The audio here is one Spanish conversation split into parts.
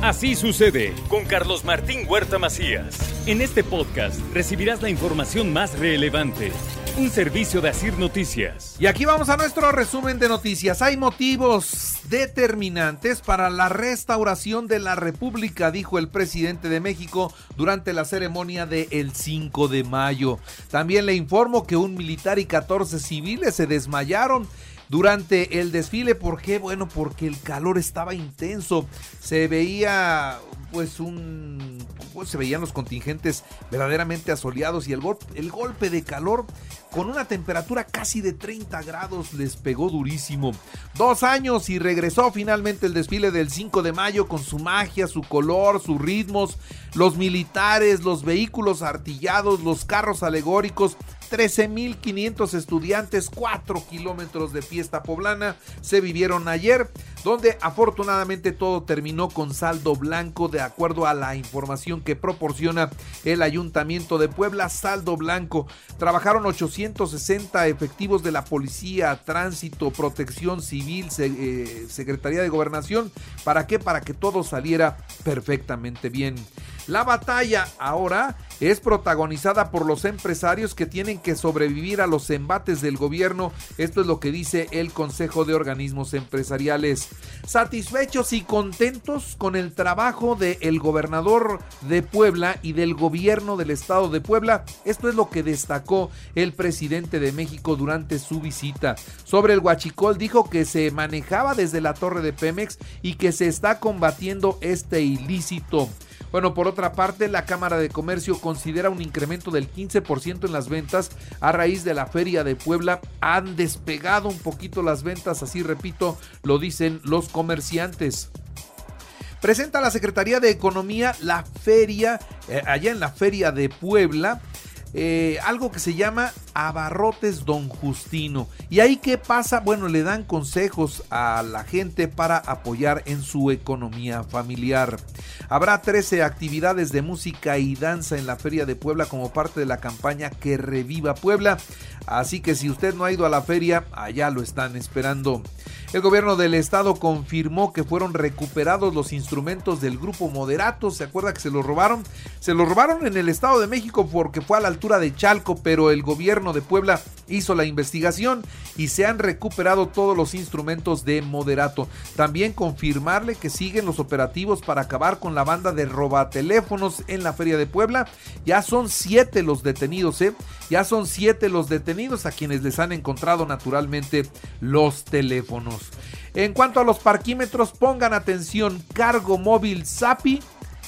Así sucede con Carlos Martín Huerta Macías. En este podcast recibirás la información más relevante. Un servicio de Asir Noticias. Y aquí vamos a nuestro resumen de noticias. Hay motivos determinantes para la restauración de la República, dijo el presidente de México durante la ceremonia del 5 de mayo. También le informo que un militar y 14 civiles se desmayaron durante el desfile. ¿Por qué? Bueno, porque el calor estaba intenso. Se veía pues un pues, se veían los contingentes verdaderamente asoleados y el, el golpe de calor con una temperatura casi de 30 grados les pegó durísimo. Dos años y regresó finalmente el desfile del 5 de mayo con su magia, su color, sus ritmos, los militares, los vehículos artillados, los carros alegóricos, 13.500 estudiantes, 4 kilómetros de fiesta poblana se vivieron ayer, donde afortunadamente todo terminó con saldo blanco de acuerdo a la información que proporciona el Ayuntamiento de Puebla, saldo blanco. Trabajaron 860 efectivos de la Policía, Tránsito, Protección Civil, eh, Secretaría de Gobernación. ¿Para qué? Para que todo saliera perfectamente bien. La batalla ahora es protagonizada por los empresarios que tienen que sobrevivir a los embates del gobierno. Esto es lo que dice el Consejo de Organismos Empresariales. Satisfechos y contentos con el trabajo del gobernador de Puebla y del gobierno del estado de Puebla. Esto es lo que destacó el presidente de México durante su visita. Sobre el huachicol dijo que se manejaba desde la torre de Pemex y que se está combatiendo este ilícito. Bueno, por otra parte, la Cámara de Comercio considera un incremento del 15% en las ventas a raíz de la Feria de Puebla. Han despegado un poquito las ventas, así repito, lo dicen los comerciantes. Presenta la Secretaría de Economía la feria, eh, allá en la Feria de Puebla, eh, algo que se llama Abarrotes Don Justino. ¿Y ahí qué pasa? Bueno, le dan consejos a la gente para apoyar en su economía familiar. Habrá 13 actividades de música y danza en la Feria de Puebla como parte de la campaña Que Reviva Puebla. Así que si usted no ha ido a la feria, allá lo están esperando. El gobierno del estado confirmó que fueron recuperados los instrumentos del grupo Moderato. ¿Se acuerda que se los robaron? Se los robaron en el estado de México porque fue a la altura de Chalco, pero el gobierno de Puebla hizo la investigación y se han recuperado todos los instrumentos de Moderato. También confirmarle que siguen los operativos para acabar con la banda de robateléfonos en la Feria de Puebla. Ya son siete los detenidos, ¿eh? Ya son siete los detenidos a quienes les han encontrado naturalmente los teléfonos. En cuanto a los parquímetros, pongan atención, Cargo Móvil SAPI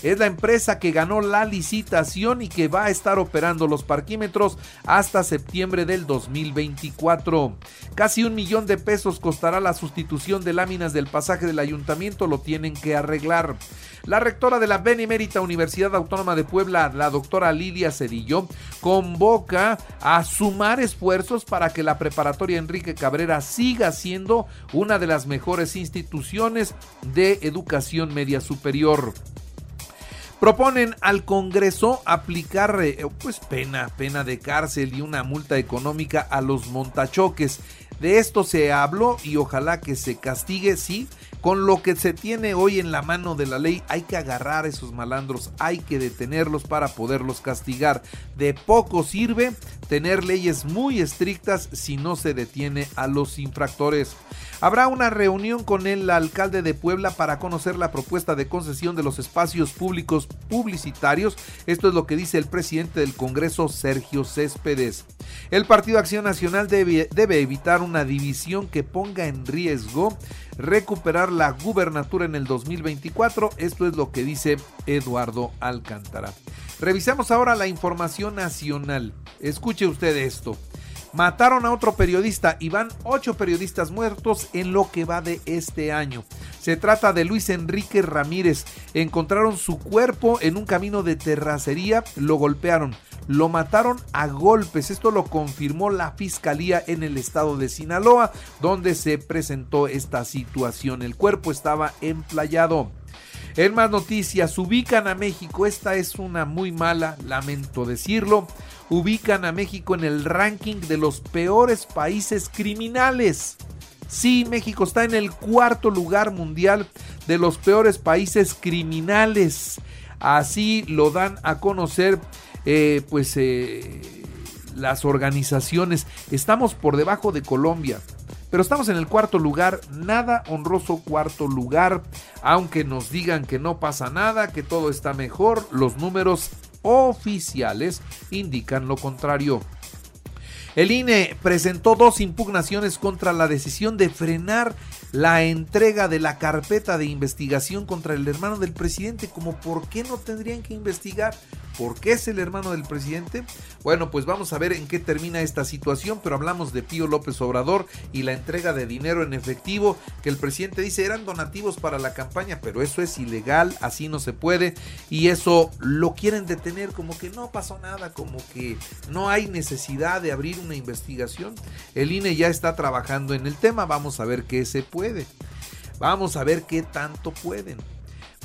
es la empresa que ganó la licitación y que va a estar operando los parquímetros hasta septiembre del 2024. Casi un millón de pesos costará la sustitución de láminas del pasaje del ayuntamiento, lo tienen que arreglar. La rectora de la Benemérita Universidad Autónoma de Puebla, la doctora Lidia Cedillo, convoca a sumar esfuerzos para que la preparatoria Enrique Cabrera siga siendo una de las mejores instituciones de educación media superior. Proponen al Congreso aplicar eh, pues pena, pena de cárcel y una multa económica a los montachoques. De esto se habló y ojalá que se castigue, sí, con lo que se tiene hoy en la mano de la ley hay que agarrar a esos malandros, hay que detenerlos para poderlos castigar. De poco sirve tener leyes muy estrictas si no se detiene a los infractores. Habrá una reunión con el alcalde de Puebla para conocer la propuesta de concesión de los espacios públicos publicitarios. Esto es lo que dice el presidente del Congreso, Sergio Céspedes. El Partido Acción Nacional debe, evitar una división que ponga en riesgo recuperar la gubernatura en el 2024. Esto es lo que dice Eduardo Alcántara. Revisamos ahora la información nacional. Escuche usted esto. Mataron a otro periodista y van ocho periodistas muertos en lo que va de este año. Se trata de Luis Enrique Ramírez. Encontraron su cuerpo en un camino de terracería, lo golpearon, lo mataron a golpes. Esto lo confirmó la fiscalía en el estado de Sinaloa, donde se presentó esta situación. El cuerpo estaba emplayado. En más noticias, ubican a México, esta es una muy mala, lamento decirlo, ubican a México en el ranking de los peores países criminales. Sí, México está en el cuarto lugar mundial de los peores países criminales. Así lo dan a conocer eh, pues eh, las organizaciones. Estamos por debajo de Colombia. Pero estamos en el cuarto lugar, nada honroso cuarto lugar, aunque nos digan que no pasa nada, que todo está mejor, los números oficiales indican lo contrario. El INE presentó dos impugnaciones contra la decisión de frenar la entrega de la carpeta de investigación contra el hermano del presidente, como por qué no tendrían que investigar ¿Por qué es el hermano del presidente? Bueno, pues vamos a ver en qué termina esta situación, pero hablamos de Pío López Obrador y la entrega de dinero en efectivo que el presidente dice eran donativos para la campaña, pero eso es ilegal, así no se puede y eso lo quieren detener como que no pasó nada, como que no hay necesidad de abrir una investigación. El INE ya está trabajando en el tema, vamos a ver qué se puede. Vamos a ver qué tanto pueden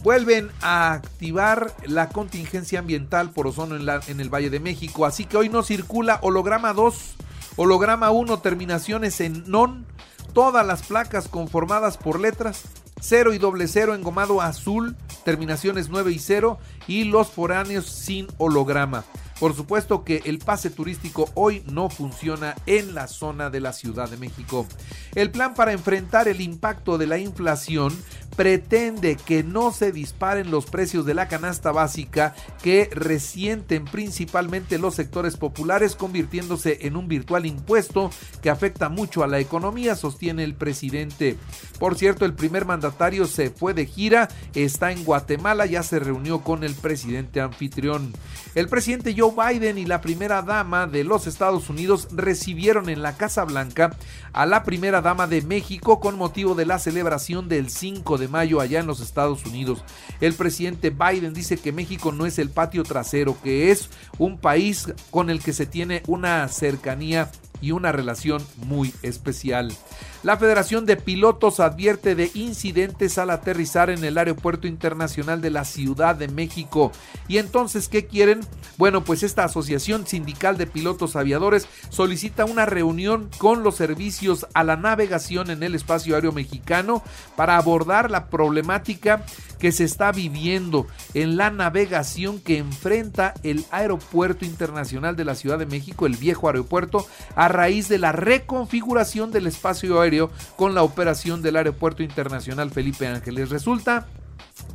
vuelven a activar la contingencia ambiental por ozono en, en, el Valle de México. Así que hoy no circula holograma 2, holograma 1, terminaciones en non, todas las placas conformadas por letras 0 y doble 0 engomado azul, terminaciones 9 y 0 y los foráneos sin holograma. Por supuesto que el pase turístico hoy no funciona en la zona de la Ciudad de México. El plan para enfrentar el impacto de la inflación pretende que no se disparen los precios de la canasta básica que resienten principalmente los sectores populares convirtiéndose en un virtual impuesto que afecta mucho a la economía, sostiene el presidente. Por cierto, el primer mandatario se fue de gira, está en Guatemala, ya se reunió con el presidente anfitrión. El presidente Joe Biden y la primera dama de los Estados Unidos recibieron en la Casa Blanca a la primera dama de México con motivo de la celebración del 5 de mayo allá en los Estados Unidos. El presidente Biden dice que México no es el patio trasero, que es un país con el que se tiene una cercanía y una relación muy especial. La Federación de Pilotos advierte de incidentes al aterrizar en el Aeropuerto Internacional de la Ciudad de México. ¿Y entonces qué quieren? Bueno, pues esta Asociación Sindical de Pilotos Aviadores solicita una reunión con los servicios a la navegación en el espacio aéreo mexicano para abordar la problemática que se está viviendo en la navegación que enfrenta el Aeropuerto Internacional de la Ciudad de México, el viejo aeropuerto, a raíz de la reconfiguración del espacio aéreo con la operación del Aeropuerto Internacional Felipe Ángeles. Resulta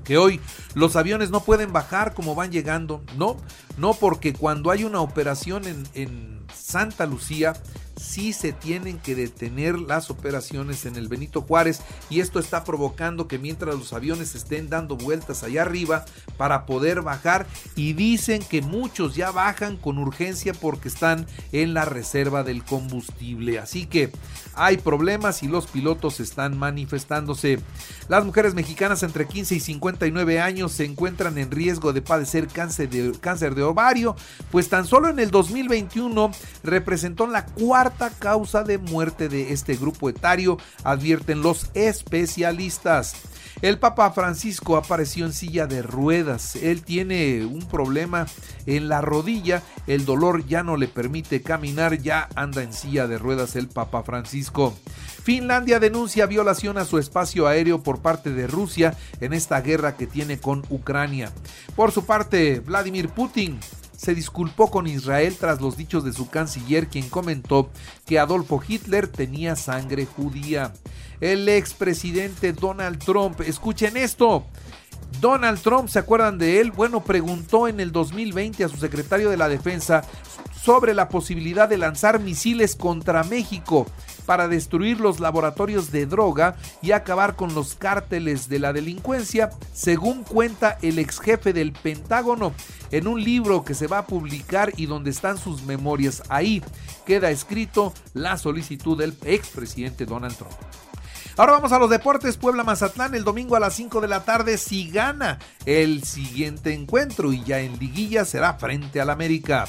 que hoy los aviones no pueden bajar como van llegando, no, no porque cuando hay una operación en, en Santa Lucía, sí se tienen que detener las operaciones en el Benito Juárez y esto está provocando que mientras los aviones estén dando vueltas allá arriba para poder bajar y dicen que muchos ya bajan con urgencia porque están en la reserva del combustible. Así que hay problemas y los pilotos están manifestándose. Las mujeres mexicanas entre 15 y 59 años se encuentran en riesgo de padecer cáncer de, cáncer de ovario, pues tan solo en el 2021 representó la cuarta causa de muerte de este grupo etario, advierten los especialistas. El Papa Francisco apareció en silla de ruedas. Él tiene un problema en la rodilla. El dolor ya no le permite caminar. Ya anda en silla de ruedas el Papa Francisco. Finlandia denuncia violación a su espacio aéreo por parte de Rusia en esta guerra que tiene con Ucrania. Por su parte, Vladimir Putin se disculpó con Israel tras los dichos de su canciller, quien comentó que Adolfo Hitler tenía sangre judía. El expresidente Donald Trump, escuchen esto. Donald Trump, ¿se acuerdan de él? Bueno, preguntó en el 2020 a su secretario de la Defensa sobre la posibilidad de lanzar misiles contra México para destruir los laboratorios de droga y acabar con los cárteles de la delincuencia, según cuenta el ex jefe del Pentágono en un libro que se va a publicar y donde están sus memorias. Ahí queda escrito la solicitud del expresidente Donald Trump. Ahora vamos a los deportes. Puebla Mazatlán el domingo a las 5 de la tarde si gana el siguiente encuentro y ya en liguilla será frente al América.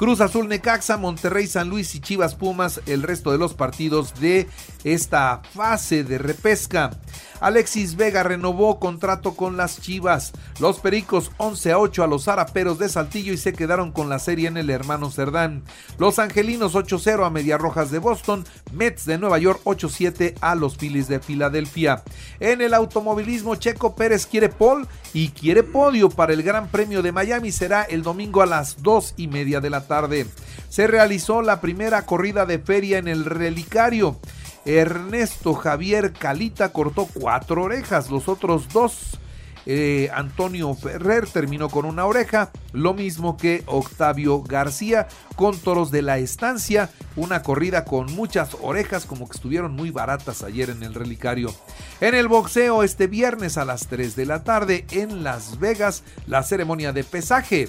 Cruz Azul Necaxa, Monterrey San Luis y Chivas Pumas el resto de los partidos de esta fase de repesca. Alexis Vega renovó contrato con las Chivas. Los Pericos 11 a 8 a los Zaraperos de Saltillo y se quedaron con la serie en el hermano Cerdán. Los Angelinos 8-0 a Medias Rojas de Boston. Mets de Nueva York 8-7 a los Phillies de Filadelfia. En el automovilismo, Checo Pérez quiere pole y quiere podio para el Gran Premio de Miami. Será el domingo a las 2 y media de la tarde. Se realizó la primera corrida de feria en el relicario. Ernesto Javier Calita cortó cuatro orejas, los otros dos. Eh, Antonio Ferrer terminó con una oreja, lo mismo que Octavio García con toros de la estancia, una corrida con muchas orejas como que estuvieron muy baratas ayer en el relicario. En el boxeo este viernes a las 3 de la tarde en Las Vegas, la ceremonia de pesaje